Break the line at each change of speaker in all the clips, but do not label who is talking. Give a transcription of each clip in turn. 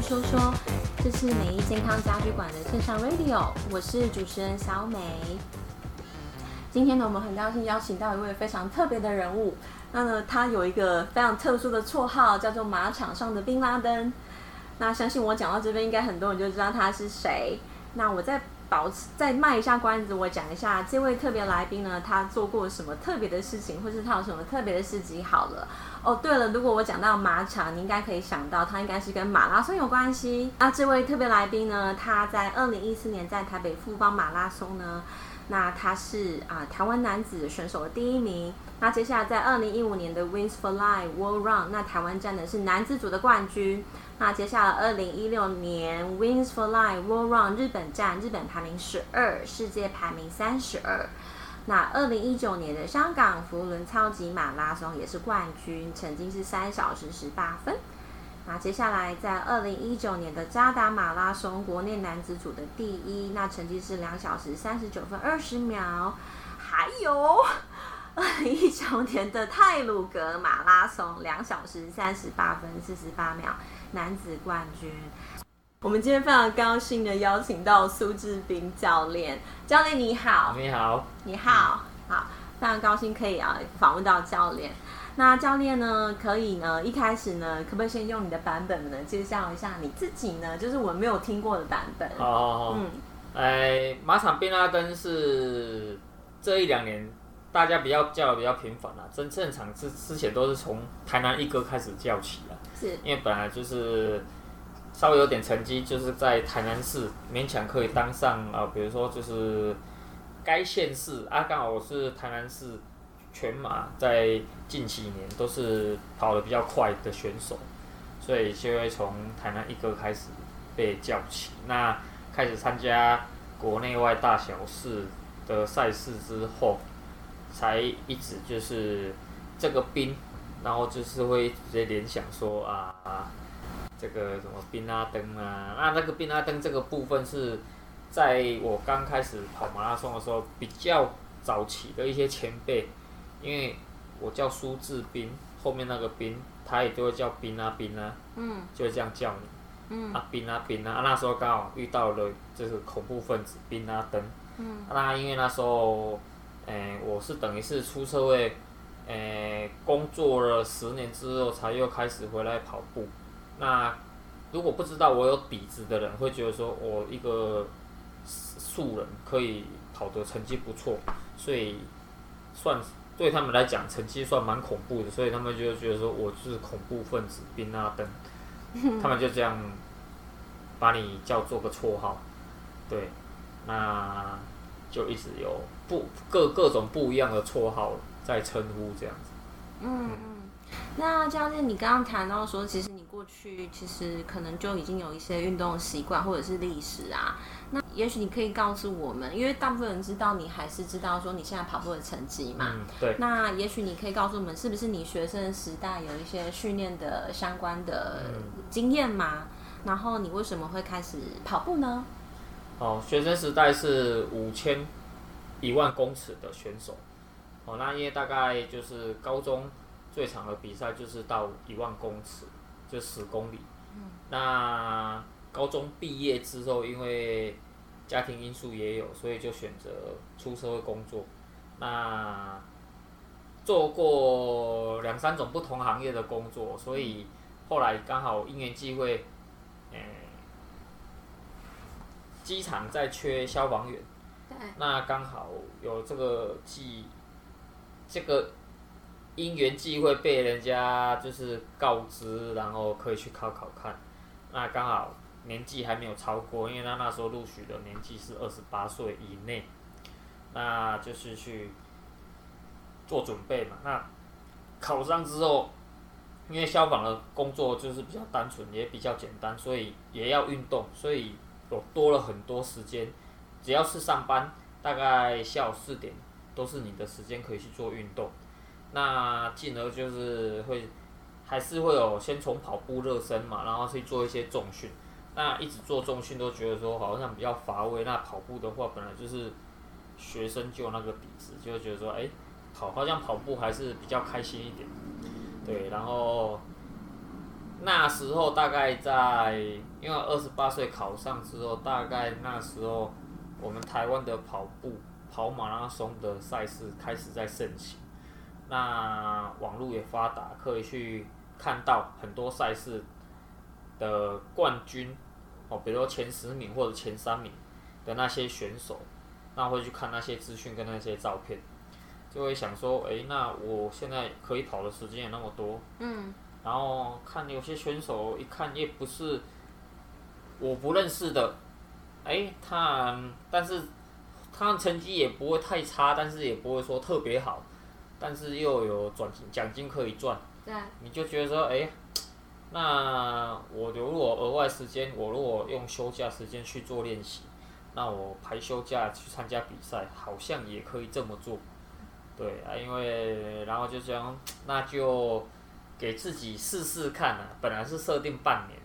说说，这是美意健康家居馆的线上 radio，我是主持人小美。今天呢，我们很高兴邀请到一位非常特别的人物。那呢，他有一个非常特殊的绰号，叫做马场上的宾拉登。那相信我讲到这边，应该很多人就知道他是谁。那我在保持再卖一下关子，我讲一下这位特别来宾呢，他做过什么特别的事情，或是他有什么特别的事迹。好了。哦，对了，如果我讲到马场，你应该可以想到他应该是跟马拉松有关系。那这位特别来宾呢，他在二零一四年在台北富邦马拉松呢，那他是啊台湾男子选手的第一名。那接下来在二零一五年的 Wins for Life World Run，那台湾站的是男子组的冠军。那接下来二零一六年 Wins for Life World Run 日本站，日本排名十二，世界排名三十二。那二零一九年的香港福伦超级马拉松也是冠军，成绩是三小时十八分。那接下来在二零一九年的渣打马拉松国内男子组的第一，那成绩是两小时三十九分二十秒。还有 二零一九年的泰鲁格马拉松两小时三十八分四十八秒，男子冠军。我们今天非常高兴的邀请到苏志斌教练，教练你好，
你好，
你好，好，非常高兴可以啊访问到教练。那教练呢，可以呢一开始呢，可不可以先用你的版本呢介绍一下你自己呢？就是我们没有听过的版本。
好好好，嗯，哎，马场变拉登是这一两年大家比较叫的比较频繁了，真正常之之前都是从台南一哥开始叫起啊，是因为本来就是。稍微有点成绩，就是在台南市勉强可以当上啊、呃，比如说就是该县市啊，刚好我是台南市全马，在近几年都是跑得比较快的选手，所以就会从台南一哥开始被叫起，那开始参加国内外大小事的赛事之后，才一直就是这个冰，然后就是会直接联想说啊。这个什么宾拉登啊，那那个宾拉登这个部分是在我刚开始跑马拉松的时候比较早期的一些前辈，因为我叫苏志斌，后面那个斌，他也就会叫宾拉宾啊，嗯，就会这样叫你，嗯，啊宾啊宾啊，那时候刚好遇到了就是恐怖分子宾拉登，嗯，那因为那时候，诶，我是等于是出社会，诶，工作了十年之后才又开始回来跑步。那如果不知道我有底子的人，会觉得说我一个素人可以跑的成绩不错，所以算对他们来讲成绩算蛮恐怖的，所以他们就觉得说我是恐怖分子宾拉登，他们就这样把你叫做个绰号，对，那就一直有不各各种不一样的绰号在称呼这样子。
嗯嗯，那教练，你刚刚谈到说，其实你。过去其实可能就已经有一些运动习惯或者是历史啊，那也许你可以告诉我们，因为大部分人知道你还是知道说你现在跑步的成绩嘛。
嗯，对。
那也许你可以告诉我们，是不是你学生时代有一些训练的相关的经验嘛？然后你为什么会开始跑步呢？
哦，学生时代是五千、一万公尺的选手。哦，那因为大概就是高中最长的比赛就是到一万公尺。就十公里，那高中毕业之后，因为家庭因素也有，所以就选择出社会工作。那做过两三种不同行业的工作，所以后来刚好因缘际会，诶，机场在缺消防员，那刚好有这个机，这个。因缘际会被人家就是告知，然后可以去考考看。那刚好年纪还没有超过，因为他那时候录取的年纪是二十八岁以内，那就是去做准备嘛。那考上之后，因为消防的工作就是比较单纯，也比较简单，所以也要运动，所以有多了很多时间。只要是上班，大概下午四点都是你的时间可以去做运动。那进而就是会，还是会有先从跑步热身嘛，然后去做一些重训。那一直做重训都觉得说好像比较乏味。那跑步的话，本来就是学生就那个底子，就会觉得说，哎，跑好像跑步还是比较开心一点。对，然后那时候大概在，因为二十八岁考上之后，大概那时候我们台湾的跑步跑马拉松的赛事开始在盛行，那网络也发达，可以去看到很多赛事的冠军哦，比如说前十名或者前三名的那些选手，那会去看那些资讯跟那些照片，就会想说，哎，那我现在可以跑的时间也那么多，嗯。然后看有些选手一看也不是我不认识的，哎，他但是他成绩也不会太差，但是也不会说特别好，但是又有转奖金可以赚，对，你就觉得说，哎，那我如果额外时间，我如果用休假时间去做练习，那我排休假去参加比赛，好像也可以这么做，对啊，因为然后就这样，那就。给自己试试看啊，本来是设定半年，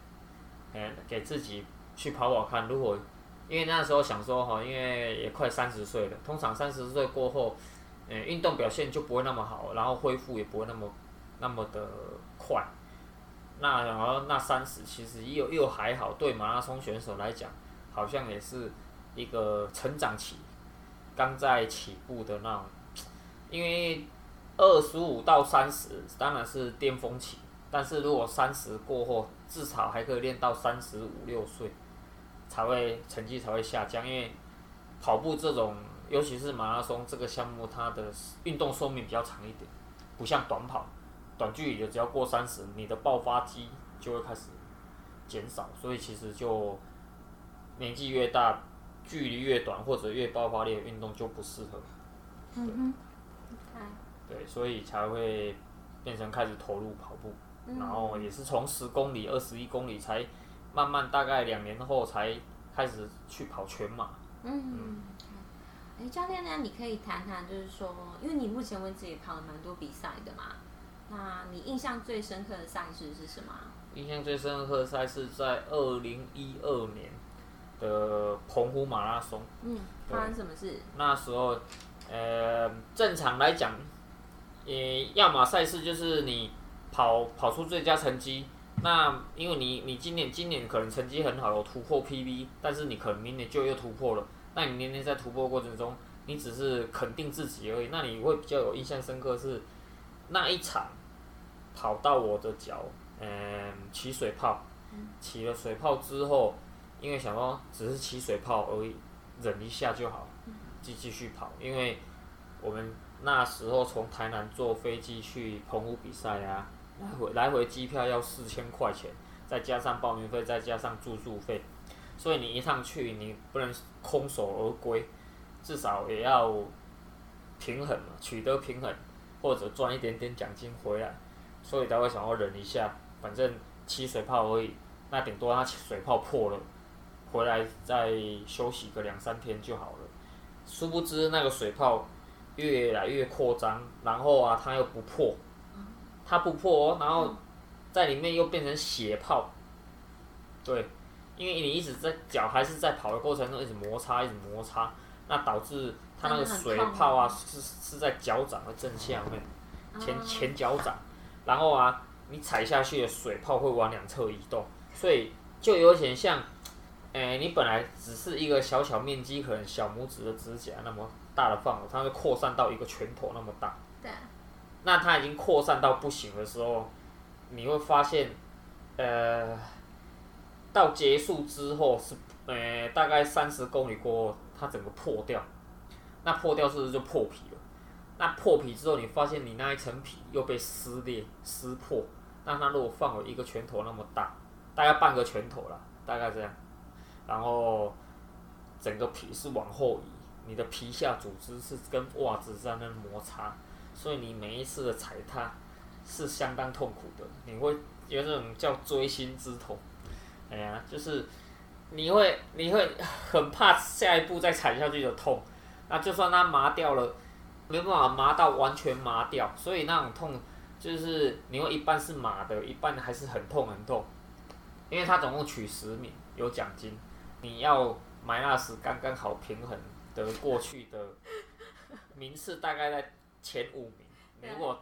哎，给自己去跑跑看。如果因为那时候想说哈，因为也快三十岁了，通常三十岁过后，嗯，运动表现就不会那么好，然后恢复也不会那么那么的快。那然后那三十其实又又还好，对马拉松选手来讲，好像也是一个成长期，刚在起步的那种，因为。二十五到三十当然是巅峰期，但是如果三十过后，至少还可以练到三十五六岁，才会成绩才会下降。因为跑步这种，尤其是马拉松这个项目，它的运动寿命比较长一点，不像短跑，短距离的只要过三十，你的爆发肌就会开始减少，所以其实就年纪越大，距离越短或者越爆发力的运动就不适合。嗯哼。对，所以才会变成开始投入跑步，嗯、然后也是从十公里、二十一公里，才慢慢大概两年后才开始去跑全马。
嗯，哎、嗯，教练呢？你可以谈谈，就是说，因为你目前为止也跑了蛮多比赛的嘛，那你印象最深刻的赛事是什么？
印象最深刻的赛事在二零一二年的澎湖马拉松。
嗯，发生什么事？
那时候，呃，正常来讲。呃，要么赛事就是你跑跑出最佳成绩，那因为你你今年今年可能成绩很好，有突破 PB，但是你可能明年就又突破了，那你年年在突破过程中，你只是肯定自己而已，那你会比较有印象深刻是那一场跑到我的脚，嗯，起水泡，起了水泡之后，因为想说只是起水泡而已，忍一下就好，继继续跑，因为我们。那时候从台南坐飞机去澎湖比赛啊，来回来回机票要四千块钱，再加上报名费，再加上住宿费，所以你一趟去你不能空手而归，至少也要平衡嘛，取得平衡，或者赚一点点奖金回来，所以才会想要忍一下，反正起水泡而已，那顶多它水泡破了，回来再休息个两三天就好了，殊不知那个水泡。越来越扩张，然后啊，它又不破，它不破哦，然后在里面又变成血泡，对，因为你一直在脚还是在跑的过程中一直摩擦，一直摩擦，那导致它那个水泡啊是是在脚掌的正下面，前前脚掌，然后啊，你踩下去的水泡会往两侧移动，所以就有点像，哎，你本来只是一个小小面积，可能小拇指的指甲那么。大的范围，它会扩散到一个拳头那么大。对。那它已经扩散到不行的时候，你会发现，呃，到结束之后是，呃，大概三十公里过后，它整个破掉。那破掉是不是就破皮了？那破皮之后，你发现你那一层皮又被撕裂、撕破。那它如果放了一个拳头那么大，大概半个拳头了，大概这样。然后，整个皮是往后移。你的皮下组织是跟袜子在那摩擦，所以你每一次的踩踏是相当痛苦的，你会有这种叫锥心之痛。哎呀，就是你会你会很怕下一步再踩下去的痛，那就算它麻掉了，没办法麻到完全麻掉，所以那种痛就是你会一半是麻的，一半还是很痛很痛，因为它总共取十米有奖金，你要买那时刚刚好平衡。的过去的名次大概在前五名，你如果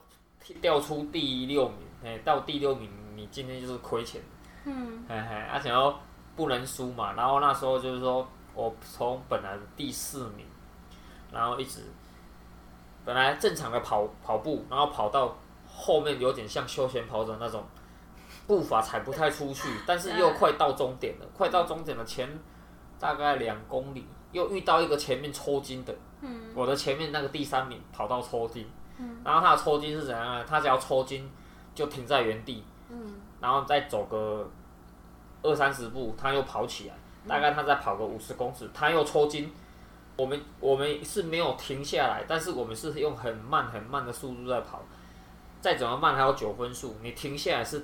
掉出第六名，哎，到第六名，你今天就是亏钱。嗯，嘿嘿，而且要不能输嘛。然后那时候就是说，我从本来的第四名，然后一直本来正常的跑跑步，然后跑到后面有点像休闲跑者那种步伐踩不太出去，但是又快到终点了，快到终点的前大概两公里，又遇到一个前面抽筋的。嗯，我的前面那个第三名跑到抽筋，嗯，然后他的抽筋是怎样呢？他只要抽筋就停在原地，嗯，然后再走个二三十步，他又跑起来，大概他再跑个五十公尺，他又抽筋。我们我们是没有停下来，但是我们是用很慢很慢的速度在跑，再怎么慢还有九分数，你停下来是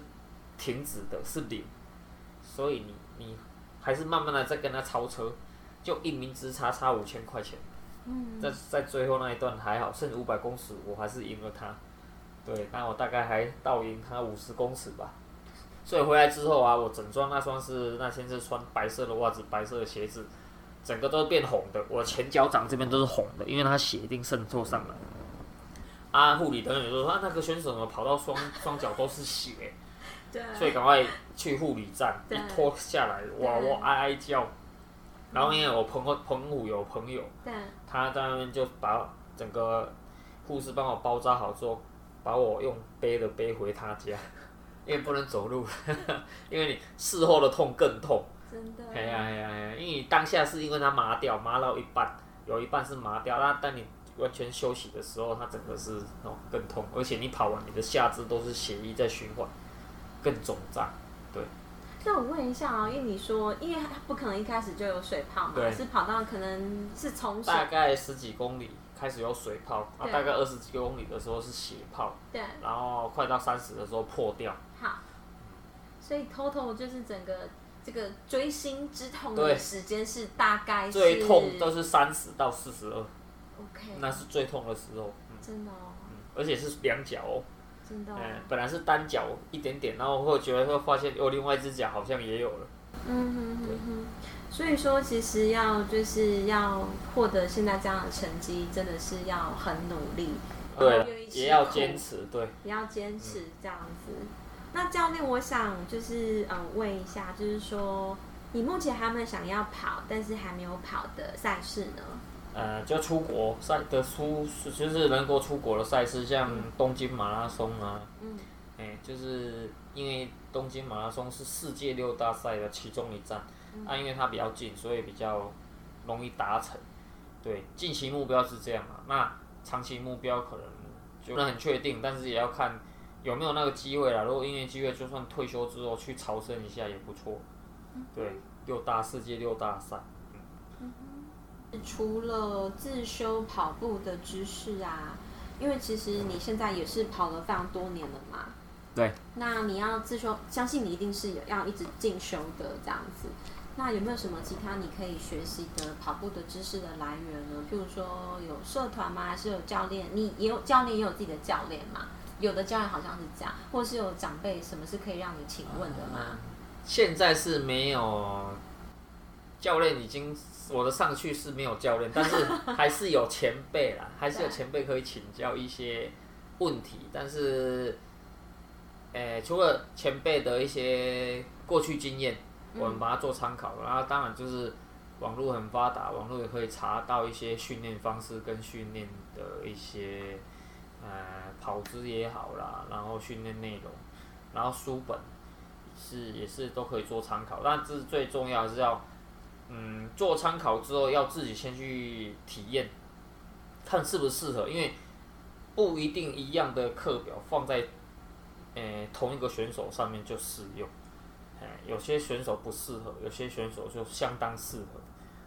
停止的，是零，所以你你还是慢慢的在跟他超车，就一名之差差五千块钱。嗯在在最后那一段还好，剩五百公尺，我还是赢了他。对，那我大概还倒赢他五十公尺吧。所以回来之后啊，我整双那双是那天是穿白色的袜子、白色的鞋子，整个都变红的。我前脚掌这边都是红的，因为他血一定渗透上来。啊，护理人员说啊，那个选手怎么跑到双双脚都是血？对。所以赶快去护理站，一脱下来，哇，我哀哀叫。然后因为我澎湖澎湖有朋友，他在那边就把整个护士帮我包扎好之后，把我用背的背回他家，因为不能走路，因为你事后的痛更痛。真的。哎呀哎呀哎呀！因为你当下是因为它麻掉，麻到一半，有一半是麻掉，那当你完全休息的时候，它整个是哦更痛，而且你跑完你的下肢都是血液在循环，更肿胀，对。
那我问一下啊，因为你说，因为他不可能一开始就有水泡嘛，对是跑到可能是从
大概十几公里开始有水泡，大概二十几公里的时候是血泡，对，然后快到三十的时候破掉。
好，所以 total 就是整个这个锥心之痛的时间是大概是
最痛都是三十到四十二，OK，那是最痛的时候，
嗯、真的哦，
嗯，而且是两脚哦。
真的、哦
嗯，本来是单脚一点点，然后会觉得会发现哦，另外一只脚好像也有了。
嗯哼哼哼。所以说，其实要就是要获得现在这样的成绩，真的是要很努力。
对，也要坚持，对。
也要坚持这样子。嗯、那教练，我想就是嗯问一下，就是说你目前还有没有想要跑，但是还没有跑的赛事呢？
呃，就出国赛的出，就是能够出国的赛事，像东京马拉松啊，嗯，哎，就是因为东京马拉松是世界六大赛的其中一站，嗯、啊，因为它比较近，所以比较容易达成。对，近期目标是这样嘛，那长期目标可能就不能很确定，但是也要看有没有那个机会啦。如果因为机会，就算退休之后去朝圣一下也不错。对，六大世界六大赛。
除了自修跑步的知识啊，因为其实你现在也是跑了非常多年了嘛。
对。
那你要自修，相信你一定是有要一直进修的这样子。那有没有什么其他你可以学习的跑步的知识的来源呢？譬如说有社团吗？还是有教练？你也有教练，也有自己的教练嘛？有的教练好像是这样，或是有长辈，什么是可以让你请问的吗？嗯，
现在是没有教练，已经。我的上去是没有教练，但是 还是有前辈啦，还是有前辈可以请教一些问题。但是，诶，除了前辈的一些过去经验，我们把它做参考。然后，当然就是网络很发达，网络也可以查到一些训练方式跟训练的一些，呃，跑姿也好啦，然后训练内容，然后书本是也是都可以做参考。但这是最重要的是要。嗯，做参考之后要自己先去体验，看适不适合，因为不一定一样的课表放在，呃，同一个选手上面就适用，哎，有些选手不适合，有些选手就相当适合。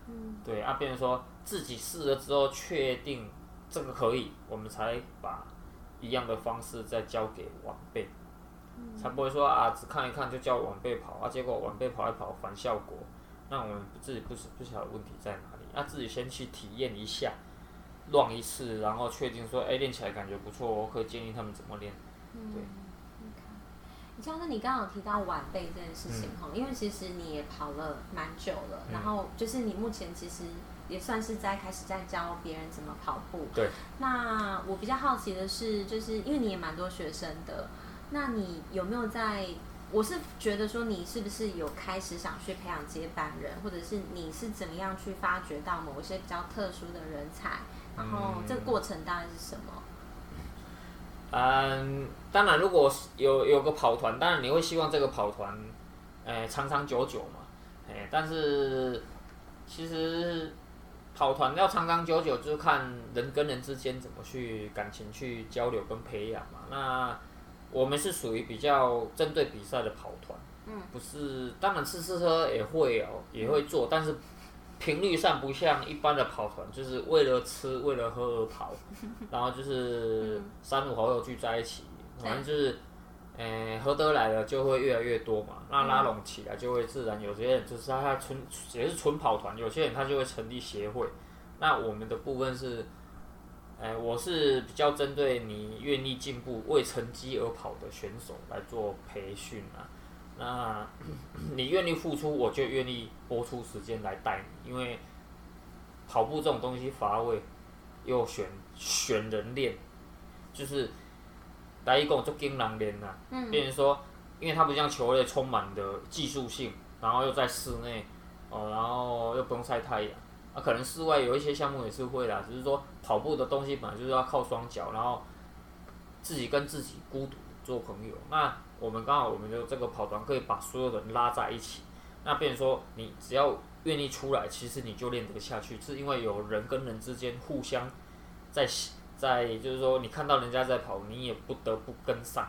嗯，对啊，变成说自己试了之后确定这个可以，我们才把一样的方式再交给晚辈，才不会说啊只看一看就叫晚辈跑啊，结果晚辈跑一跑反效果。那我们自己不是不晓得问题在哪里，那自己先去体验一下，乱一次，然后确定说，哎，练起来感觉不错，我可以建议他们怎么练。对。
你像是你刚刚有提到晚辈这件事情哈，嗯、因为其实你也跑了蛮久了，嗯、然后就是你目前其实也算是在开始在教别人怎么跑步。
对。
那我比较好奇的是，就是因为你也蛮多学生的，那你有没有在？我是觉得说，你是不是有开始想去培养接班人，或者是你是怎么样去发掘到某一些比较特殊的人才？然后这个过程大概是什么？
嗯，当然，如果有有个跑团，当然你会希望这个跑团，哎，长长久久嘛，哎，但是其实跑团要长长久久，就是看人跟人之间怎么去感情去交流跟培养嘛。那我们是属于比较针对比赛的跑团，嗯，不是，当然吃吃喝也会哦，也会做，但是频率上不像一般的跑团，就是为了吃为了喝而跑，然后就是三五好友聚在一起，反正就是，诶，合得来的就会越来越多嘛，那拉拢起来就会自然，有些人就是他他纯也是纯跑团，有些人他就会成立协会，那我们的部分是。哎，我是比较针对你愿意进步、为成绩而跑的选手来做培训啊。那 你愿意付出，我就愿意拨出时间来带你。因为跑步这种东西乏味，又选选人练，就是来一共就跟人练呐。嗯。变成说，因为它不像球类充满的技术性，然后又在室内，哦，然后又不用晒太阳。啊，可能室外有一些项目也是会啦，只是说跑步的东西本来就是要靠双脚，然后自己跟自己孤独做朋友。那我们刚好我们的这个跑团可以把所有人拉在一起，那变成说你只要愿意出来，其实你就练得下去，是因为有人跟人之间互相在在，就是说你看到人家在跑，你也不得不跟上。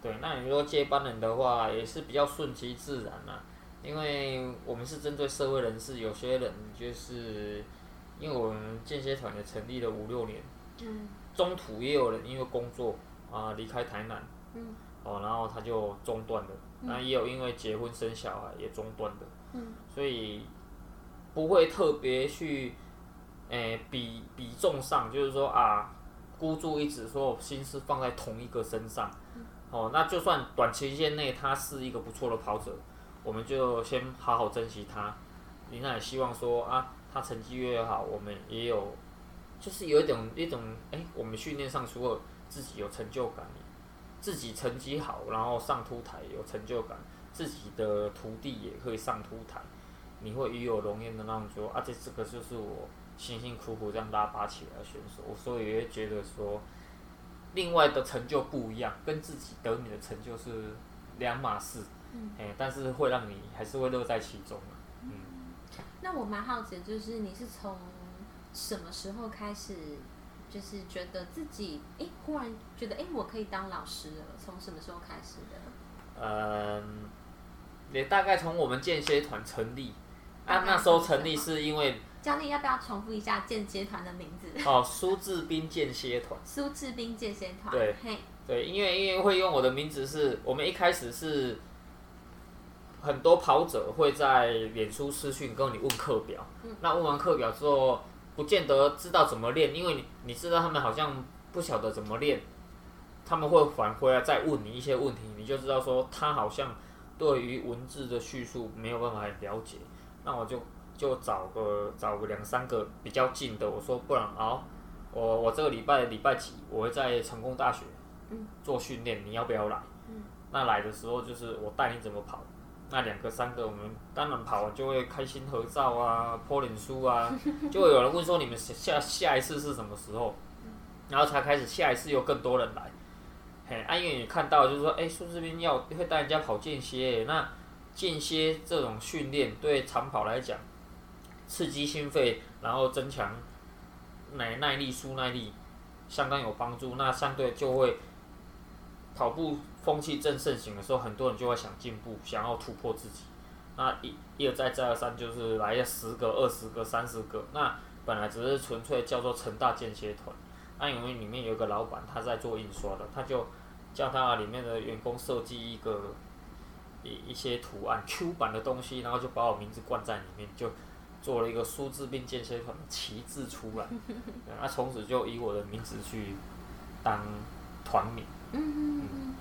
对，那你说接班人的话，也是比较顺其自然啦。因为我们是针对社会人士，有些人就是，因为我们间歇团也成立了五六年，嗯，中途也有人因为工作啊离开台南，嗯，哦，然后他就中断了，那、嗯、也有因为结婚生小孩也中断的，嗯，所以不会特别去，诶、欸、比比重上，就是说啊，孤注一掷，说心思放在同一个身上，嗯、哦，那就算短期间内他是一个不错的跑者。我们就先好好珍惜他，你那也希望说啊，他成绩越好，我们也有，就是有一种一种，哎，我们训练上除了自己有成就感，自己成绩好，然后上凸台有成就感，自己的徒弟也可以上凸台，你会与有荣焉的那种说啊，这这个就是我辛辛苦苦这样拉拔起来的选手，我所以也会觉得说，另外的成就不一样，跟自己得你的成就是两码事。嗯，但是会让你还是会乐在其中。嗯，
那我蛮好奇的，就是你是从什么时候开始，就是觉得自己哎，忽然觉得哎，我可以当老师了？从什么时候开始的？
嗯，也大概从我们间歇团成立，啊，那时候成立是因为
教练要不要重复一下间歇团的名字？
哦，苏志斌间歇团。
苏志斌间歇团。
对，嘿，对，因为因为会用我的名字是，我们一开始是。很多跑者会在脸书私讯跟你问课表，嗯、那问完课表之后，不见得知道怎么练，因为你你知道他们好像不晓得怎么练，他们会返回来再问你一些问题，你就知道说他好像对于文字的叙述没有办法了解，那我就就找个找个两三个比较近的，我说不然啊，我我这个礼拜礼拜几我会在成功大学做训练，你要不要来？嗯、那来的时候就是我带你怎么跑。那两个三个，我们当然跑完就会开心合照啊，po 脸书啊，就会有人问说你们下下一次是什么时候，然后才开始下一次又更多人来，嘿，安、啊、远也看到就是说，哎、欸，苏志斌要会带人家跑间歇，那间歇这种训练对长跑来讲，刺激心肺，然后增强耐耐力、舒耐力，相当有帮助，那相对就会跑步。风气正盛行的时候，很多人就会想进步，想要突破自己。那一一而再再而三，就是来了十个、二十个、三十个。那本来只是纯粹叫做成大间歇团。那因为里面有个老板，他在做印刷的，他就叫他里面的员工设计一个一一些图案 Q 版的东西，然后就把我名字灌在里面，就做了一个苏志斌间歇团的旗帜出来。那从此就以我的名字去当团名。嗯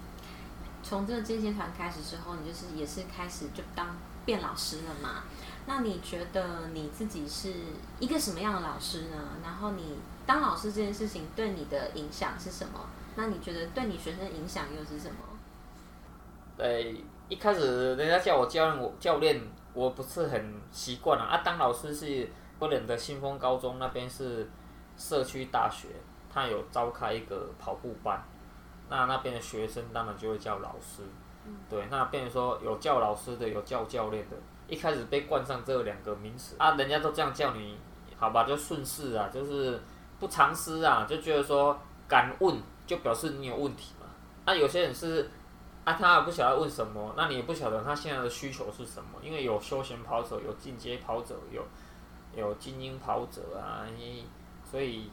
从这个健行团开始之后，你就是也是开始就当变老师了嘛？那你觉得你自己是一个什么样的老师呢？然后你当老师这件事情对你的影响是什么？那你觉得对你学生影响又是什么？
对，一开始人家叫我教练，我教练我不是很习惯啊。啊，当老师是不能的新丰高中那边是社区大学，他有召开一个跑步班，那那边的学生当然就会叫老师。嗯、对，那变成说有叫老师的，有叫教练的。一开始被冠上这两个名词啊，人家都这样叫你，好吧，就顺势啊，就是不藏私啊，就觉得说敢问就表示你有问题嘛。那、啊、有些人是啊，他也不晓得问什么，那你也不晓得他现在的需求是什么，因为有休闲跑者，有进阶跑者，有有精英跑者啊，所以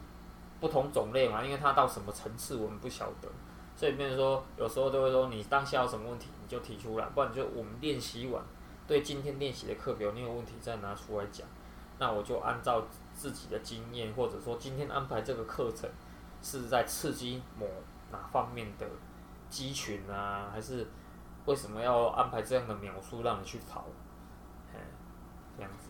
不同种类嘛，因为他到什么层次我们不晓得，所以变成说有时候都会说你当下有什么问题你就提出来，不然就我们练习完。对今天练习的课表，你有问题再拿出来讲，那我就按照自己的经验，或者说今天安排这个课程是在刺激某哪方面的肌群啊，还是为什么要安排这样的描述让你去跑，嘿，这样子。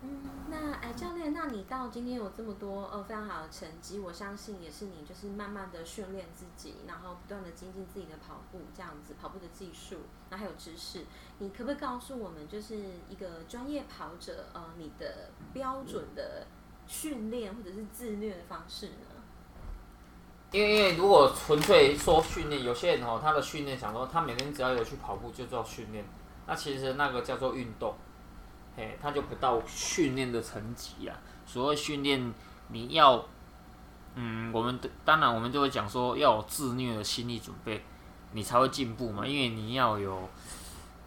嗯，那哎，教练，那你到今天有这么多呃非常好的成绩，我相信也是你就是慢慢的训练自己，然后不断的精进自己的跑步这样子，跑步的技术，然后还有知识，你可不可以告诉我们，就是一个专业跑者呃你的标准的训练或者是自虐的方式呢？
因为因为如果纯粹说训练，有些人哦他的训练想说他每天只要有去跑步就叫训练，那其实那个叫做运动。哎，他就不到训练的层级啊。所谓训练，你要，嗯，我们当然我们就会讲说要有自虐的心理准备，你才会进步嘛。因为你要有，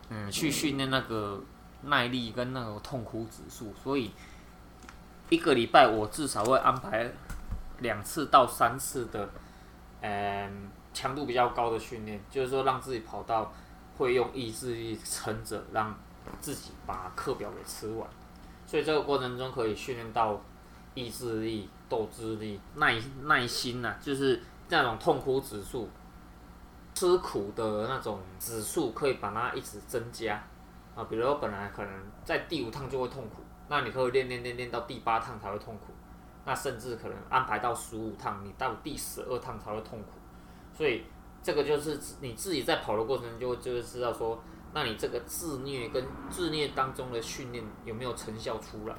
嗯，去训练那个耐力跟那个痛苦指数。所以一个礼拜我至少会安排两次到三次的，嗯，强度比较高的训练，就是说让自己跑到会用意志力撑着让。自己把课表给吃完，所以这个过程中可以训练到意志力、斗志力、耐耐心呐、就是那种痛苦指数、吃苦的那种指数，可以把它一直增加啊。比如说本来可能在第五趟就会痛苦，那你可以练练练练到第八趟才会痛苦，那甚至可能安排到十五趟，你到第十二趟才会痛苦。所以这个就是你自己在跑的过程中就就会知道说。那你这个自虐跟自虐当中的训练有没有成效出来？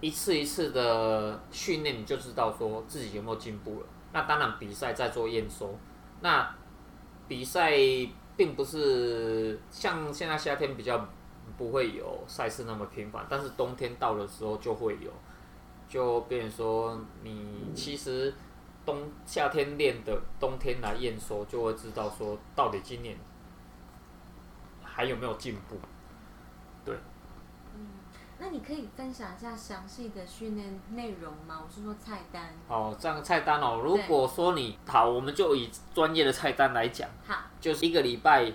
一次一次的训练你就知道说自己有没有进步了。那当然比赛在做验收。那比赛并不是像现在夏天比较不会有赛事那么频繁，但是冬天到的时候就会有，就变成说你其实冬夏天练的，冬天来验收就会知道说到底今年。还有没有进步？对，
嗯，那你可以分享一下详细的训练内容吗？我是说菜单。
哦，这样菜单哦。如果说你好，我们就以专业的菜单来讲。
好，
就是一个礼拜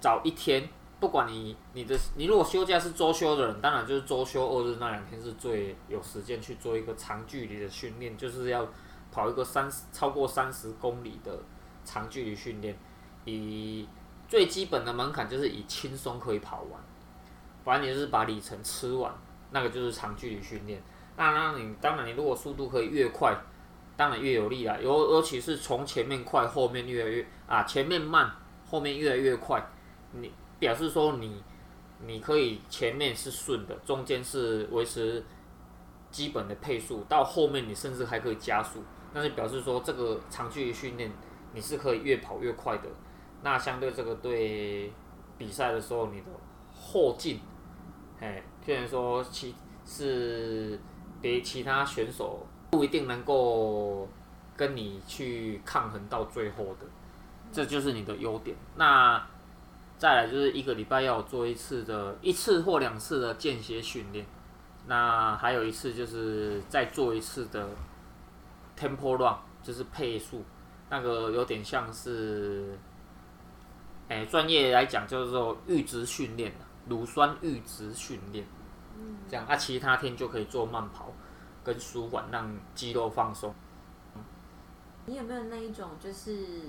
找一天，不管你你的你如果休假是周休的人，当然就是周休二日那两天是最有时间去做一个长距离的训练，就是要跑一个三十超过三十公里的长距离训练，以。最基本的门槛就是以轻松可以跑完，反正你就是把里程吃完，那个就是长距离训练。那那你当然你如果速度可以越快，当然越有利啦。尤尤其是从前面快，后面越来越啊，前面慢，后面越来越快。你表示说你你可以前面是顺的，中间是维持基本的配速，到后面你甚至还可以加速。那就表示说这个长距离训练你是可以越跑越快的。那相对这个对比赛的时候，你的后劲，哎，虽然说其是别其他选手不一定能够跟你去抗衡到最后的，这就是你的优点。那再来就是一个礼拜要做一次的，一次或两次的间歇训练，那还有一次就是再做一次的 tempo run，就是配速，那个有点像是。哎，专业来讲就是说阈值训练，乳酸阈值训练，这样啊，其他天就可以做慢跑跟舒缓，让肌肉放松。
你有没有那一种就是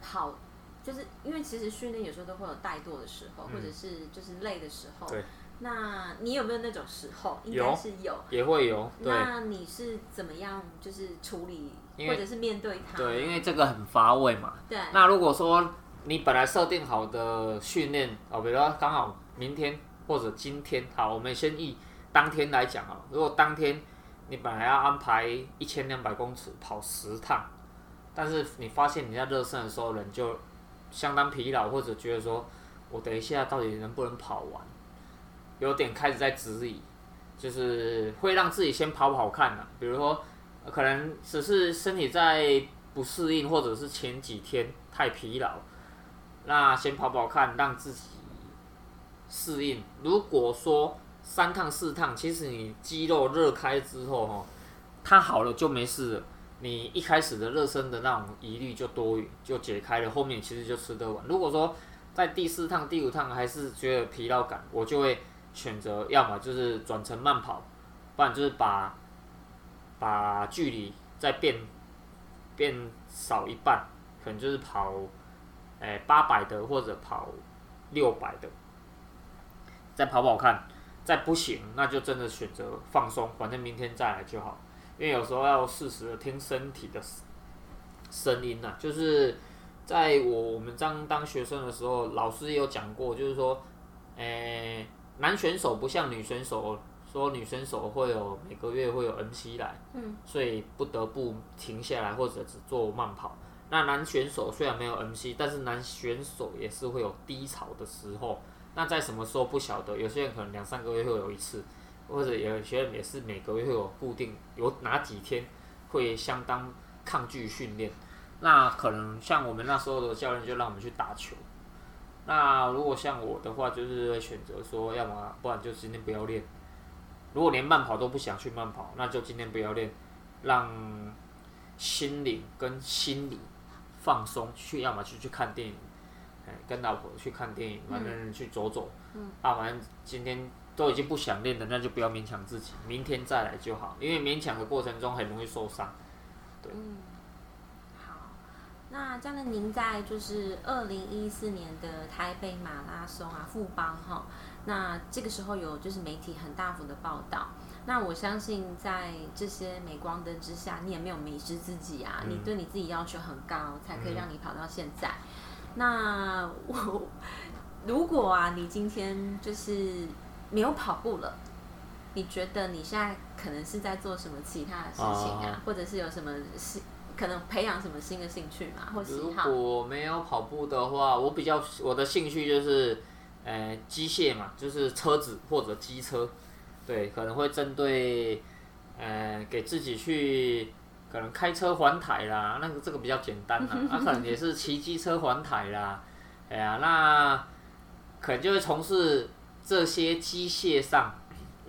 跑就是因为其实训练有时候都会有怠惰的时候，嗯、或者是就是累的时候。
对。
那你有没有那种时候？应该是有，
也会有。
那你是怎么样就是处理，或者是面对它？
对，因为这个很乏味嘛。
对。
那如果说你本来设定好的训练哦，比如说刚好明天或者今天，好，我们先以当天来讲啊。如果当天你本来要安排一千两百公尺跑十趟，但是你发现你在热身的时候人就相当疲劳，或者觉得说我等一下到底能不能跑完？有点开始在质疑，就是会让自己先跑跑看啊，比如说，可能只是身体在不适应，或者是前几天太疲劳，那先跑跑看，让自己适应。如果说三趟四趟，其实你肌肉热开之后，哈，它好了就没事了。你一开始的热身的那种疑虑就多，就解开了，后面其实就吃得完。如果说在第四趟、第五趟还是觉得疲劳感，我就会。选择要么就是转成慢跑，不然就是把把距离再变变少一半，可能就是跑诶八百的或者跑六百的，再跑跑看，再不行那就真的选择放松，反正明天再来就好。因为有时候要适时的听身体的声音呐、啊，就是在我我们当当学生的时候，老师也有讲过，就是说诶。欸男选手不像女选手，说女选手会有每个月会有 MC 来，嗯，所以不得不停下来或者只做慢跑。那男选手虽然没有 MC，但是男选手也是会有低潮的时候。那在什么时候不晓得？有些人可能两三个月会有一次，或者有些人也是每个月会有固定有哪几天会相当抗拒训练。那可能像我们那时候的教练就让我们去打球。那如果像我的话，就是选择说，要么不然就今天不要练。如果连慢跑都不想去慢跑，那就今天不要练，让心灵跟心理放松，去要么去去看电影，跟老婆去看电影，反正去走走。嗯。啊，反正今天都已经不想练的，那就不要勉强自己，明天再来就好。因为勉强的过程中很容易受伤。对。嗯好
那这样的，您在就是二零一四年的台北马拉松啊，富邦哈，那这个时候有就是媒体很大幅的报道。那我相信在这些镁光灯之下，你也没有迷失自己啊，嗯、你对你自己要求很高，才可以让你跑到现在。嗯、那我如果啊，你今天就是没有跑步了，你觉得你现在可能是在做什么其他的事情啊，啊或者是有什么事？可能培养什么新的兴趣嘛，或喜好？
如果没有跑步的话，我比较我的兴趣就是，呃，机械嘛，就是车子或者机车，对，可能会针对，呃，给自己去可能开车环台啦，那个这个比较简单啦，那、啊、可能也是骑机车环台啦，哎呀，那可能就会从事这些机械上，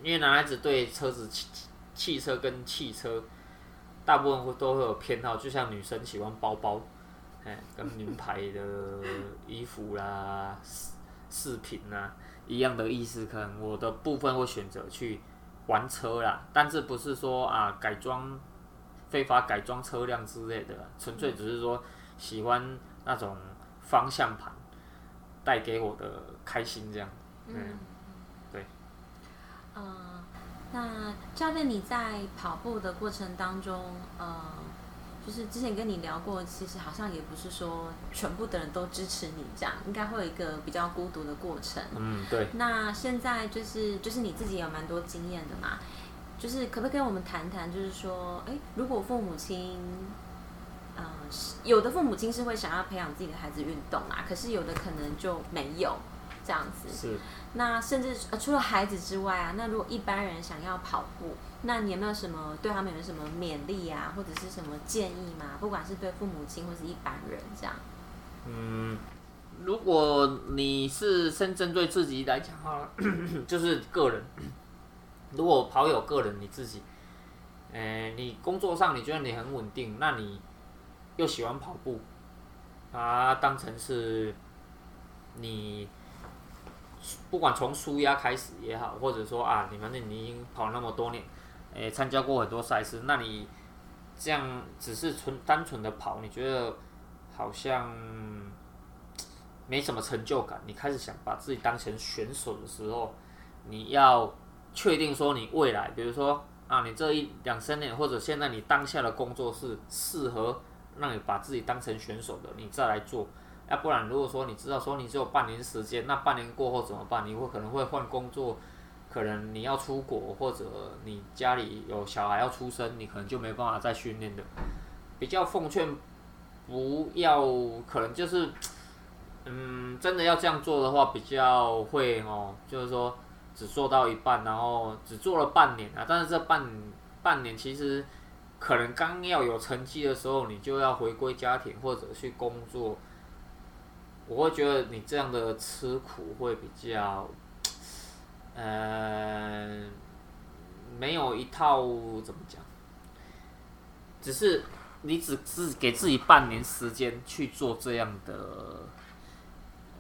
因为男孩子对车子、汽汽车跟汽车。大部分会都会有偏好，就像女生喜欢包包，哎，跟名牌的衣服啦、饰饰品呐一样的意思。可能我的部分会选择去玩车啦，但是不是说啊改装、非法改装车辆之类的，纯粹只是说喜欢那种方向盘带给我的开心这样。嗯，对。
嗯。那教练，你在跑步的过程当中，呃，就是之前跟你聊过，其实好像也不是说全部的人都支持你这样，应该会有一个比较孤独的过程。
嗯，对。
那现在就是就是你自己有蛮多经验的嘛，就是可不可以跟我们谈谈，就是说，哎，如果父母亲，呃，有的父母亲是会想要培养自己的孩子运动啊，可是有的可能就没有。这样子是，那甚至呃除了孩子之外啊，那如果一般人想要跑步，那你有没有什么对他们有什么勉励啊，或者是什么建议吗？不管是对父母亲或是一般人这样。
嗯，如果你是先针对自己来讲哈，就是个人。如果跑友个人你自己，诶，你工作上你觉得你很稳定，那你又喜欢跑步，啊，当成是你。不管从舒压开始也好，或者说啊，你反正你已经跑那么多年，诶，参加过很多赛事，那你这样只是纯单纯的跑，你觉得好像没什么成就感，你开始想把自己当成选手的时候，你要确定说你未来，比如说啊，你这一两三年或者现在你当下的工作是适合让你把自己当成选手的，你再来做。要不然，如果说你知道说你只有半年时间，那半年过后怎么办？你会可能会换工作，可能你要出国，或者你家里有小孩要出生，你可能就没办法再训练的。比较奉劝，不要可能就是。嗯，真的要这样做的话，比较会哦，就是说只做到一半，然后只做了半年啊。但是这半半年其实可能刚要有成绩的时候，你就要回归家庭或者去工作。我会觉得你这样的吃苦会比较，嗯，没有一套怎么讲，只是你只是给自己半年时间去做这样的。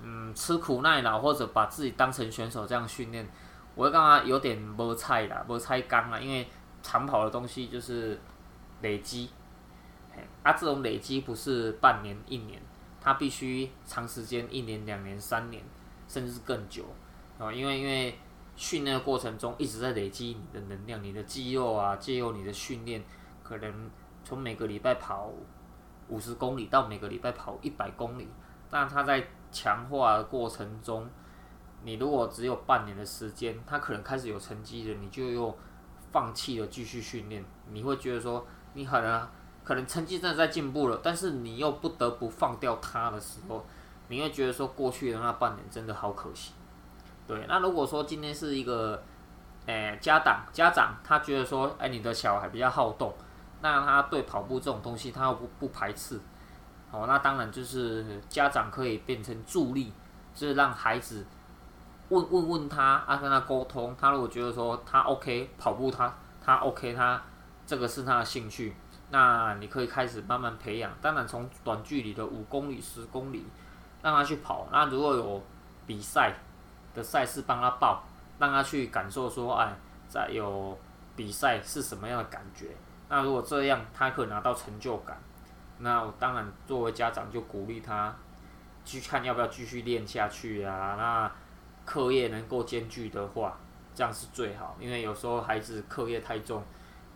嗯，吃苦耐劳或者把自己当成选手这样训练，我会刚刚有点没菜啦，没菜刚啦，因为长跑的东西就是累积，啊，这种累积不是半年一年，它必须长时间一年两年三年，甚至更久啊，因为因为训练的过程中一直在累积你的能量，你的肌肉啊，借由你的训练，可能从每个礼拜跑五十公里到每个礼拜跑一百公里，但它在强化的过程中，你如果只有半年的时间，他可能开始有成绩了，你就又放弃了继续训练，你会觉得说，你可能可能成绩真的在进步了，但是你又不得不放掉他的时候，你会觉得说，过去的那半年真的好可惜。对，那如果说今天是一个，诶、家长家长，他觉得说，哎、你的小孩比较好动，那他对跑步这种东西，他又不不排斥。哦，那当然就是家长可以变成助力，就是让孩子问问问他啊，跟他沟通。他如果觉得说他 OK 跑步他，他他 OK，他这个是他的兴趣，那你可以开始慢慢培养。当然从短距离的五公里、十公里让他去跑。那如果有比赛的赛事帮他报，让他去感受说，哎，在有比赛是什么样的感觉。那如果这样，他可以拿到成就感。那我当然，作为家长就鼓励他去看要不要继续练下去啊。那课业能够兼具的话，这样是最好。因为有时候孩子课业太重，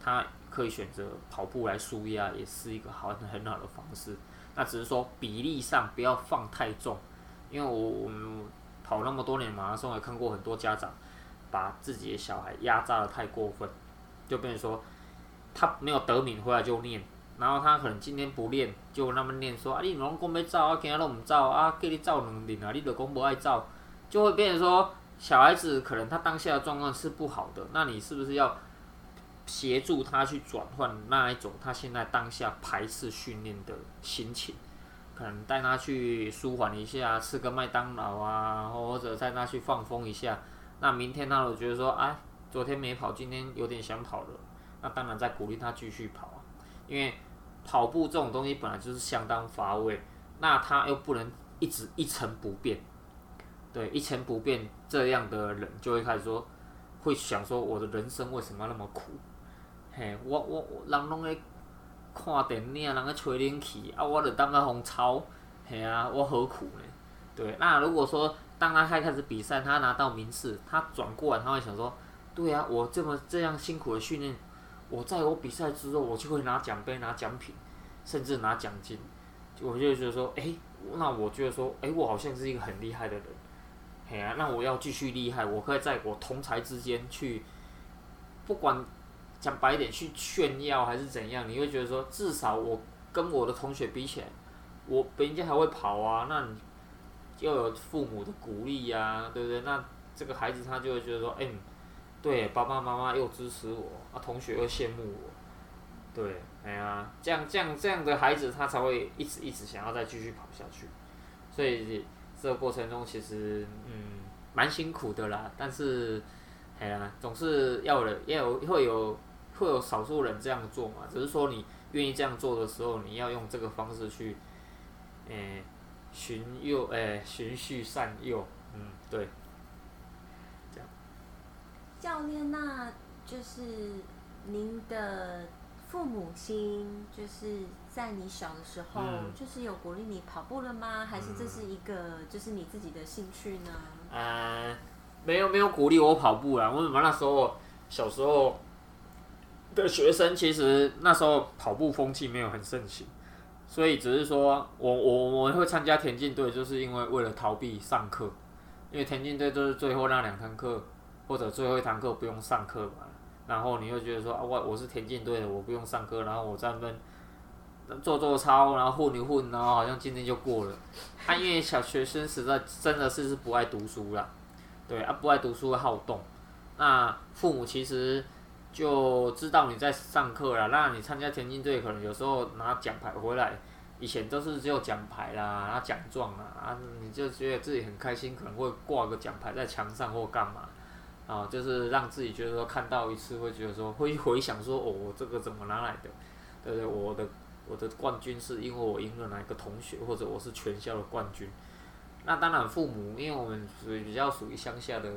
他可以选择跑步来舒压，也是一个好很好的方式。那只是说比例上不要放太重，因为我我们跑那么多年马拉松，也看过很多家长把自己的小孩压榨得太过分，就变成说他没有得名回来就念。然后他可能今天不练，就那么念说啊，你老公没照啊，今仔拢唔照啊，叫你照两年啊，你老公不爱照，就会变成说小孩子可能他当下的状况是不好的，那你是不是要协助他去转换那一种他现在当下排斥训练的心情？可能带他去舒缓一下，吃个麦当劳啊，或者带他去放风一下。那明天他如果觉得说，哎，昨天没跑，今天有点想跑了，那当然再鼓励他继续跑啊，因为。跑步这种东西本来就是相当乏味，那他又不能一直一成不变，对，一成不变这样的人就会开始说，会想说我的人生为什么那么苦？嘿，我我人拢在看电影，人在吹冷气，啊，我就当个红超，嘿啊，我何苦呢？对，那如果说当他开开始比赛，他拿到名次，他转过来他会想说，对啊，我这么这样辛苦的训练。我在我比赛之后，我就会拿奖杯、拿奖品，甚至拿奖金。我就觉得说，哎、那我觉得说，哎、我好像是一个很厉害的人。嘿啊，那我要继续厉害，我可以在我同才之间去，不管讲白点去炫耀还是怎样，你会觉得说，至少我跟我的同学比起来，我比人家还会跑啊。那你又有父母的鼓励呀、啊，对不对？那这个孩子他就会觉得说，哎、对，爸爸妈妈又支持我，啊，同学又羡慕我，对，哎呀，这样这样这样的孩子，他才会一直一直想要再继续跑下去。所以这个过程中，其实嗯，蛮辛苦的啦。但是，哎呀，总是要人要有会有会有少数人这样做嘛。只是说你愿意这样做的时候，你要用这个方式去，哎，循诱哎循序善诱，嗯，对。
教练，那就是您的父母亲就是在你小的时候，嗯、就是有鼓励你跑步了吗？还是这是一个就是你自己的兴趣呢？
呃，没有没有鼓励我跑步啊。为什么那时候小时候的学生，其实那时候跑步风气没有很盛行，所以只是说我我我会参加田径队，就是因为为了逃避上课，因为田径队就是最后那两堂课或者最后一堂课不用上课嘛。然后你又觉得说啊，我我是田径队的，我不用上课，然后我在那边做做操，然后混一混，然后好像今天就过了。啊，因为小学生实在真的是是不爱读书啦，对啊，不爱读书好动。那父母其实就知道你在上课了，那你参加田径队可能有时候拿奖牌回来，以前都是只有奖牌啦，拿奖状啦，啊，你就觉得自己很开心，可能会挂个奖牌在墙上或干嘛。啊，就是让自己觉得说看到一次会觉得说会回想说哦，我这个怎么拿来的？对不对？我的我的冠军是因为我赢了哪个同学，或者我是全校的冠军。那当然，父母因为我们属于比较属于乡下的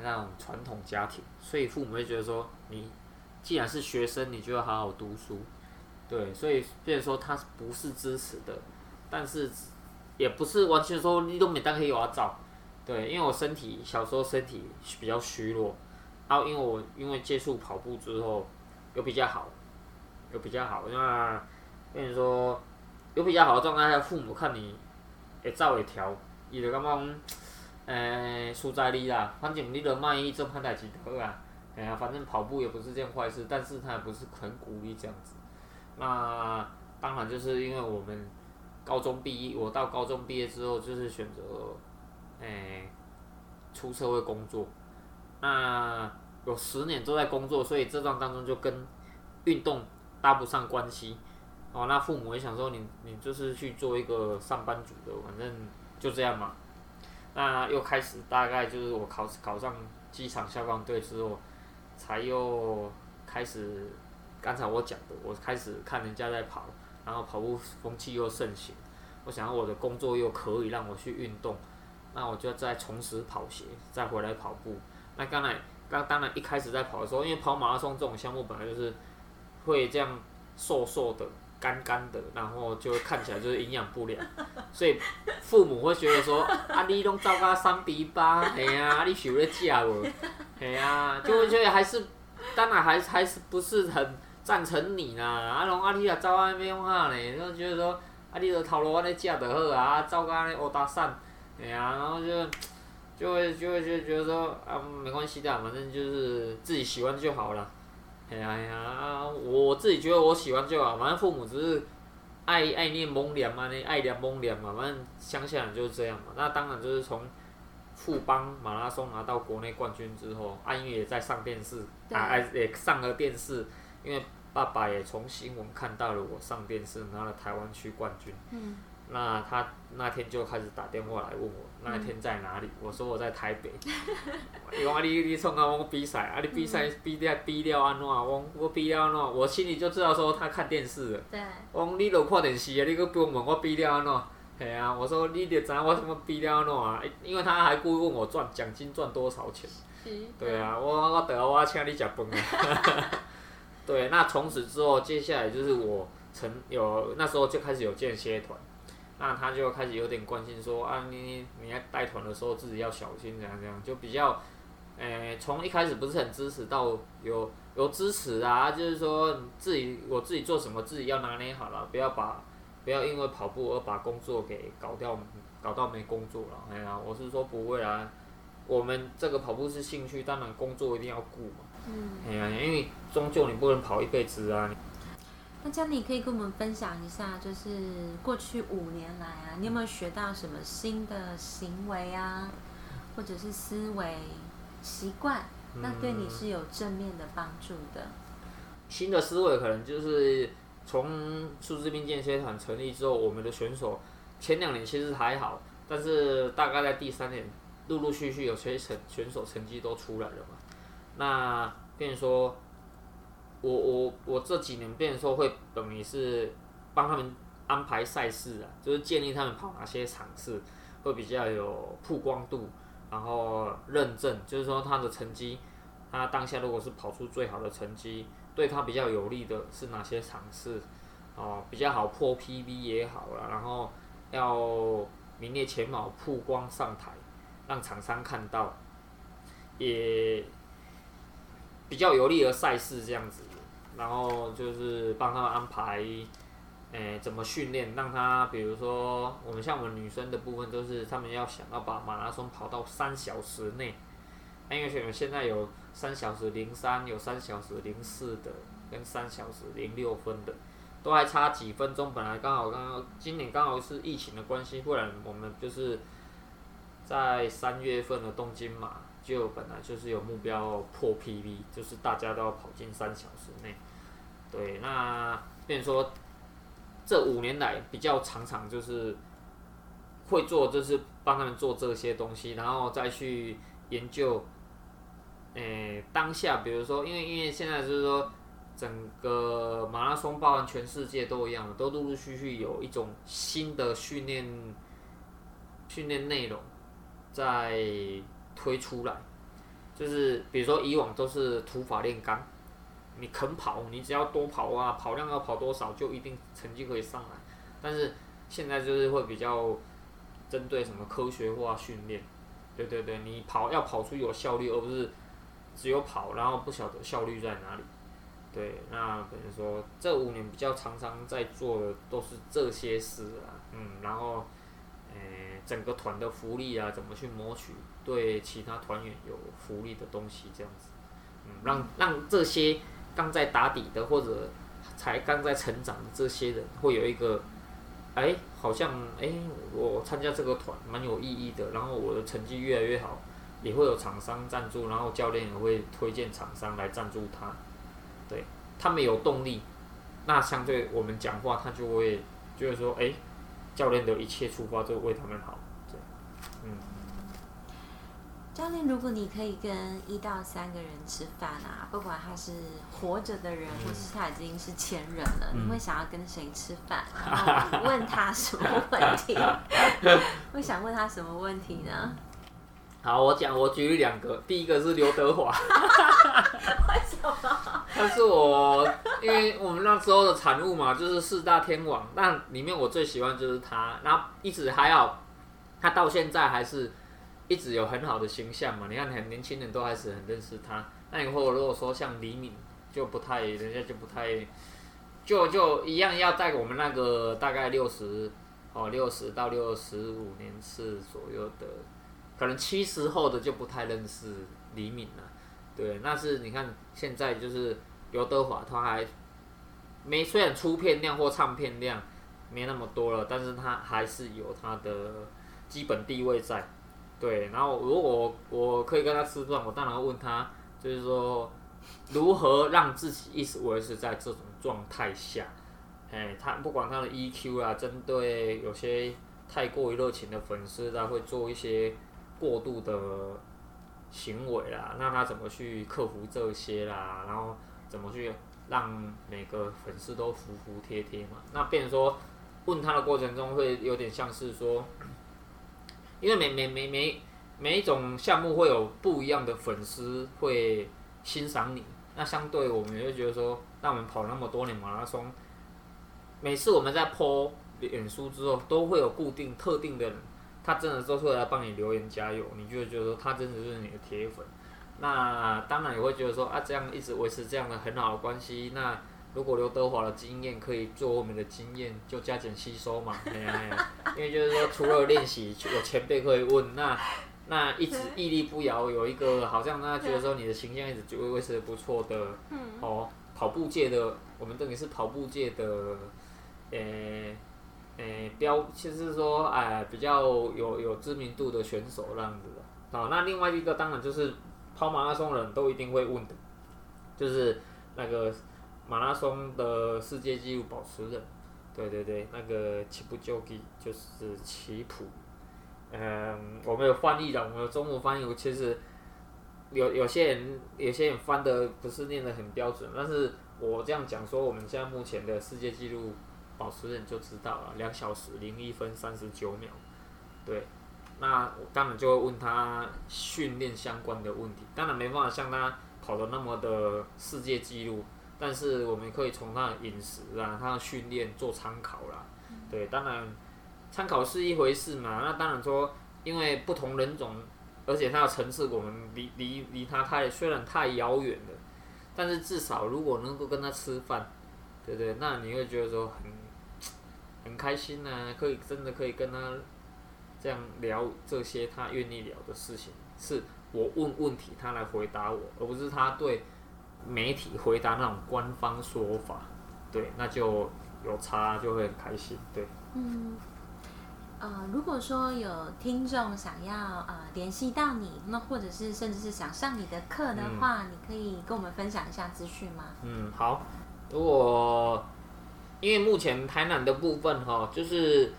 那种传统家庭，所以父母会觉得说你既然是学生，你就要好好读书。对，所以变成说他不是支持的，但是也不是完全说你都没当可以有照。对，因为我身体小时候身体比较虚弱，然后因为我因为接触跑步之后，有比较好，有比较好，那跟你说有比较好的状态下，父母看你会走会跳，伊就感觉，诶，输在你啦，反正你都卖一做歹代志就好啊，哎呀，反正跑步也不是件坏事，但是他也不是很鼓励这样子。那当然就是因为我们高中毕业，我到高中毕业之后就是选择。诶、出社会工作，那有十年都在工作，所以这段当中就跟运动搭不上关系。哦，那父母也想说你，你就是去做一个上班族的，反正就这样嘛。那又开始大概就是我考考上机场消防队之后，才又开始刚才我讲的，我开始看人家在跑，然后跑步风气又盛行，我想我的工作又可以让我去运动。那我就再重拾跑鞋，再回来跑步。那刚才刚当然一开始在跑的时候，因为跑马拉松这种项目本来就是会这样瘦瘦的、干干的，然后就看起来就是营养不良，所以父母会觉得说：啊，你拢走到三比八，哎呀，你是在假无？哎呀，就会觉得还是当然还是还是不是很赞成你啦。啊，拢啊，你啊走啊咩样呢？就觉得说：啊，你着头路安尼食就好啊，走到安尼乌达山。哎呀，然后就就会就会就觉得说啊，没关系的，反正就是自己喜欢就好了。哎呀我自己觉得我喜欢就好，反正父母只是爱爱念蒙脸嘛，那爱念蒙脸嘛，反正乡下人就是这样嘛。那当然就是从富邦马拉松拿到国内冠军之后，阿英也在上电视，啊也上了电视，因为爸爸也从新闻看到了我上电视拿了台湾区冠军。嗯。那他那天就开始打电话来问我那天在哪里，我说我在台北。伊讲啊，你你创啊，我比赛啊，你比赛比掉比了安怎？我我比了安怎？我心里就知道说他看电视了。对。我讲你都看电视啊，你搁不用问我比了安怎？嘿啊，我说你得知我什么比了安怎啊？因为他还故意问我赚奖金赚多少钱。对啊，我我得我请你食饭啊。对，那从此之后，接下来就是我成有那时候就开始有间歇团。那他就开始有点关心说，啊，你你在带团的时候自己要小心，这样这样，就比较，诶、欸，从一开始不是很支持到有有支持啊，就是说自己我自己做什么自己要拿捏好了，不要把不要因为跑步而把工作给搞掉，搞到没工作了。哎呀，我是说不会啊，我们这个跑步是兴趣，当然工作一定要顾嘛。嗯。哎呀，因为终究你不能跑一辈子啊。
那嘉妮可以跟我们分享一下，就是过去五年来啊，你有没有学到什么新的行为啊，或者是思维习惯？那对你是有正面的帮助的。嗯，
新的思维可能就是从数字兵健身团成立之后，我们的选手前两年其实还好，但是大概在第三年，陆陆续续有些成选手成绩都出来了嘛。那跟你说。我我我这几年变成说会等于是帮他们安排赛事啊，就是建议他们跑哪些场次会比较有曝光度，然后认证，就是说他的成绩他当下如果是跑出最好的成绩，对他比较有利的是哪些场次？哦，比较好破 PB 也好啦，然后要名列前茅曝光上台，让厂商看到，也比较有利的赛事这样子，然后就是帮他们安排，诶、怎么训练，让他比如说我们像我们女生的部分，都是他们要想要把马拉松跑到三小时内，因为我们现在有三小时零三，有三小时零四的，跟三小时零六分的。都还差几分钟，本来刚好刚刚今年刚好是疫情的关系，不然我们就是在三月份的东京嘛，就本来就是有目标破 PB，就是大家都要跑进三小时内。对，那变说这五年来比较常常就是会做，就是帮他们做这些东西，然后再去研究，诶、当下比如说，因为因为现在就是说。整个马拉松，包含全世界都一样，都陆陆续续有一种新的训练训练内容在推出来。就是比如说以往都是土法炼钢，你肯跑，你只要多跑啊，跑量要跑多少就一定成绩可以上来。但是现在就是会比较针对什么科学化训练，对对对，你跑要跑出有效率，而不是只有跑，然后不晓得效率在哪里。对，那等于说这五年比较常常在做的都是这些事啊，嗯，然后，诶，整个团的福利啊，怎么去谋取对其他团员有福利的东西，这样子，嗯，让让这些刚在打底的或者才刚在成长的这些人，会有一个，哎，好像哎，我参加这个团蛮有意义的，然后我的成绩越来越好，也会有厂商赞助，然后教练也会推荐厂商来赞助他。对，他们有动力，那相对我们讲话，他就会就会说，哎，教练的一切出发都为他们好，对，嗯。
教练，如果你可以跟一到三个人吃饭啊，不管他是活着的人，嗯、或是他已经是前人了，嗯、你会想要跟谁吃饭？然后问他什么问题？会想问他什么问题呢？
好，我讲，我举两个，第一个是刘德华，
为什么？
他是我，因为我们那时候的产物嘛，就是四大天王，那里面我最喜欢就是他，然后一直还好，他到现在还是一直有很好的形象嘛。你看，很年轻人都还是很认识他。那以后如果说像李敏，就不太，人家就不太，就就一样要在我们那个大概六十哦，六十到六十五年次左右的。可能七十后的就不太认识李敏了，对，那是你看现在就是刘德华，他还没虽然出片量或唱片量没那么多了，但是他还是有他的基本地位在，对。然后如果我可以跟他吃饭，我当然问他，就是说如何让自己一直维持在这种状态下，哎，他不管他的 EQ 啊，针对有些太过于热情的粉丝，他会做一些。过度的行为啦，那他怎么去克服这些啦？然后怎么去让每个粉丝都服服帖帖嘛？那变说问他的过程中会有点像是说，因为每每每每每一种项目会有不一样的粉丝会欣赏你，那相对我们也会觉得说，那我们跑那么多年马拉松，每次我们在 po 脸书之后，都会有固定特定的人。他真的都会来帮你留言加油，你就会觉得说他真的是你的铁粉。那当然也会觉得说啊，这样一直维持这样的很好的关系。那如果刘德华的经验可以做我们的经验，就加减吸收嘛。哎呀因为就是说，除了练习有前辈可以问，那那一直屹立不摇，有一个好像他觉得说你的形象一直就会维持不错的。哦，跑步界的，我们等于是跑步界的，诶、欸。诶、标其实说，诶，比较有有知名度的选手这样子的。好，那另外一个当然就是跑马拉松人都一定会问的，就是那个马拉松的世界纪录保持人，对对对，那个齐普就基就是齐普。嗯，我没有翻译的，我们有中文翻译，我其实有有些人有些人翻的不是念得很标准，但是我这样讲说，我们现在目前的世界纪录。保持人就知道了，两小时零一分三十九秒，对，那我当然就会问他训练相关的问题，当然没办法像他跑的那么的世界纪录，但是我们可以从他的饮食啊、他的训练做参考啦。对，当然参考是一回事嘛。那当然说，因为不同人种，而且他的层次我们离离离他太虽然太遥远了，但是至少如果能够跟他吃饭，对对，那你会觉得说很很开心呐、啊，可以真的可以跟他这样聊这些他愿意聊的事情，是我问问题他来回答我，而不是他对媒体回答那种官方说法，对，那就有差就会很开心，对。
嗯，呃，如果说有听众想要呃联系到你，那或者是甚至是想上你的课的话，嗯、你可以跟我们分享一下资讯吗？
嗯，好。如果因为目前台南的部分哈，就是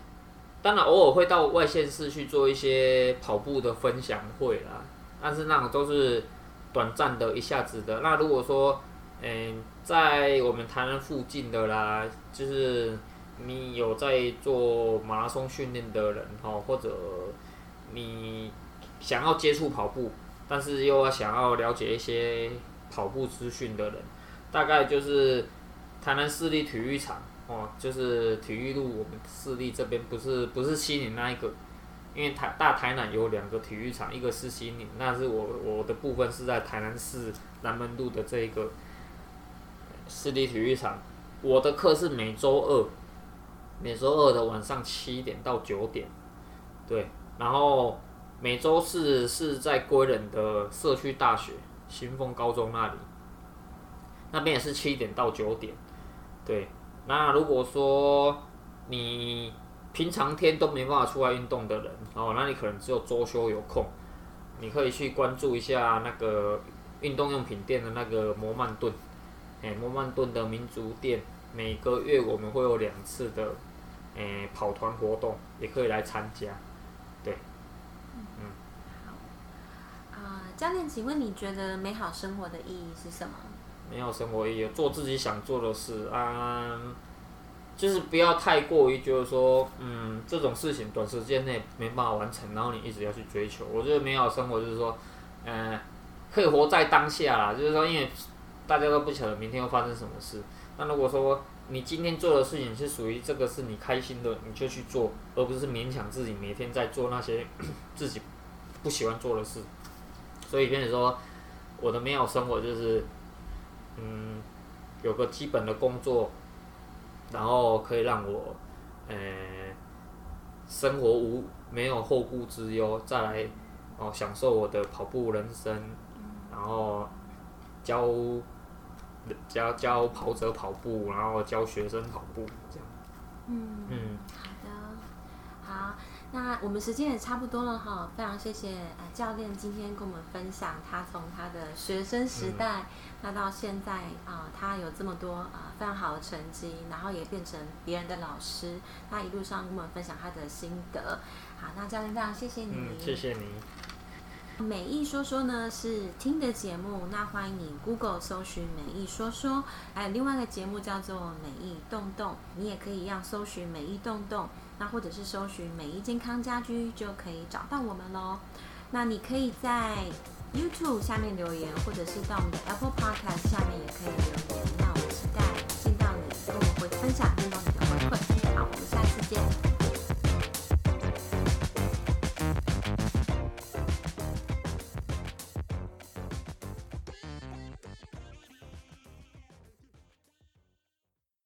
当然偶尔会到外县市去做一些跑步的分享会啦，但是那种都是短暂的、一下子的。那如果说，嗯，在我们台南附近的啦，就是你有在做马拉松训练的人哈，或者你想要接触跑步，但是又要想要了解一些跑步资讯的人，大概就是。台南市立体育场哦，就是体育路，我们市立这边不是不是西宁那一个，因为台大台南有两个体育场，一个是西宁，那是我我的部分是在台南市南门路的这一个市立体育场。我的课是每周二，每周二的晚上七点到九点，对，然后每周四是在归仁的社区大学新丰高中那里，那边也是七点到九点。对，那如果说你平常天都没办法出来运动的人，哦，那你可能只有周休有空，你可以去关注一下那个运动用品店的那个摩曼顿，哎，摩曼顿的民族店，每个月我们会有两次的，哎，跑团活动，也可以来参加，对，
嗯，好，啊，教练，请问你觉得美好生活的意义是什么？
没有生活意义，做自己想做的事啊，就是不要太过于就是说，嗯，这种事情短时间内没办法完成，然后你一直要去追求。我觉得美好生活就是说，嗯、呃，可以活在当下啦，就是说，因为大家都不晓得明天会发生什么事。那如果说你今天做的事情是属于这个是你开心的，你就去做，而不是勉强自己每天在做那些 自己不喜欢做的事。所以跟你说，我的美好生活就是。嗯，有个基本的工作，然后可以让我，呃，生活无没有后顾之忧，再来哦享受我的跑步人生，然后教教教跑者跑步，然后教学生跑步这样。
嗯嗯，好的，好。那我们时间也差不多了哈，非常谢谢啊教练今天跟我们分享他从他的学生时代，嗯、那到现在啊，他有这么多啊非常好的成绩，然后也变成别人的老师，他一路上跟我们分享他的心得。好，那教练非常谢谢你，
嗯，谢谢你。
美意说说呢是听的节目，那欢迎你 Google 搜寻美意说说，还有另外一个节目叫做美意动动，你也可以一样搜寻美意动动。那或者是搜寻每一健康家居就可以找到我们喽。那你可以在 YouTube 下面留言，或者是到我们的 Apple Podcast 下面也可以留言。那我期待见到你，跟我们会分享更多。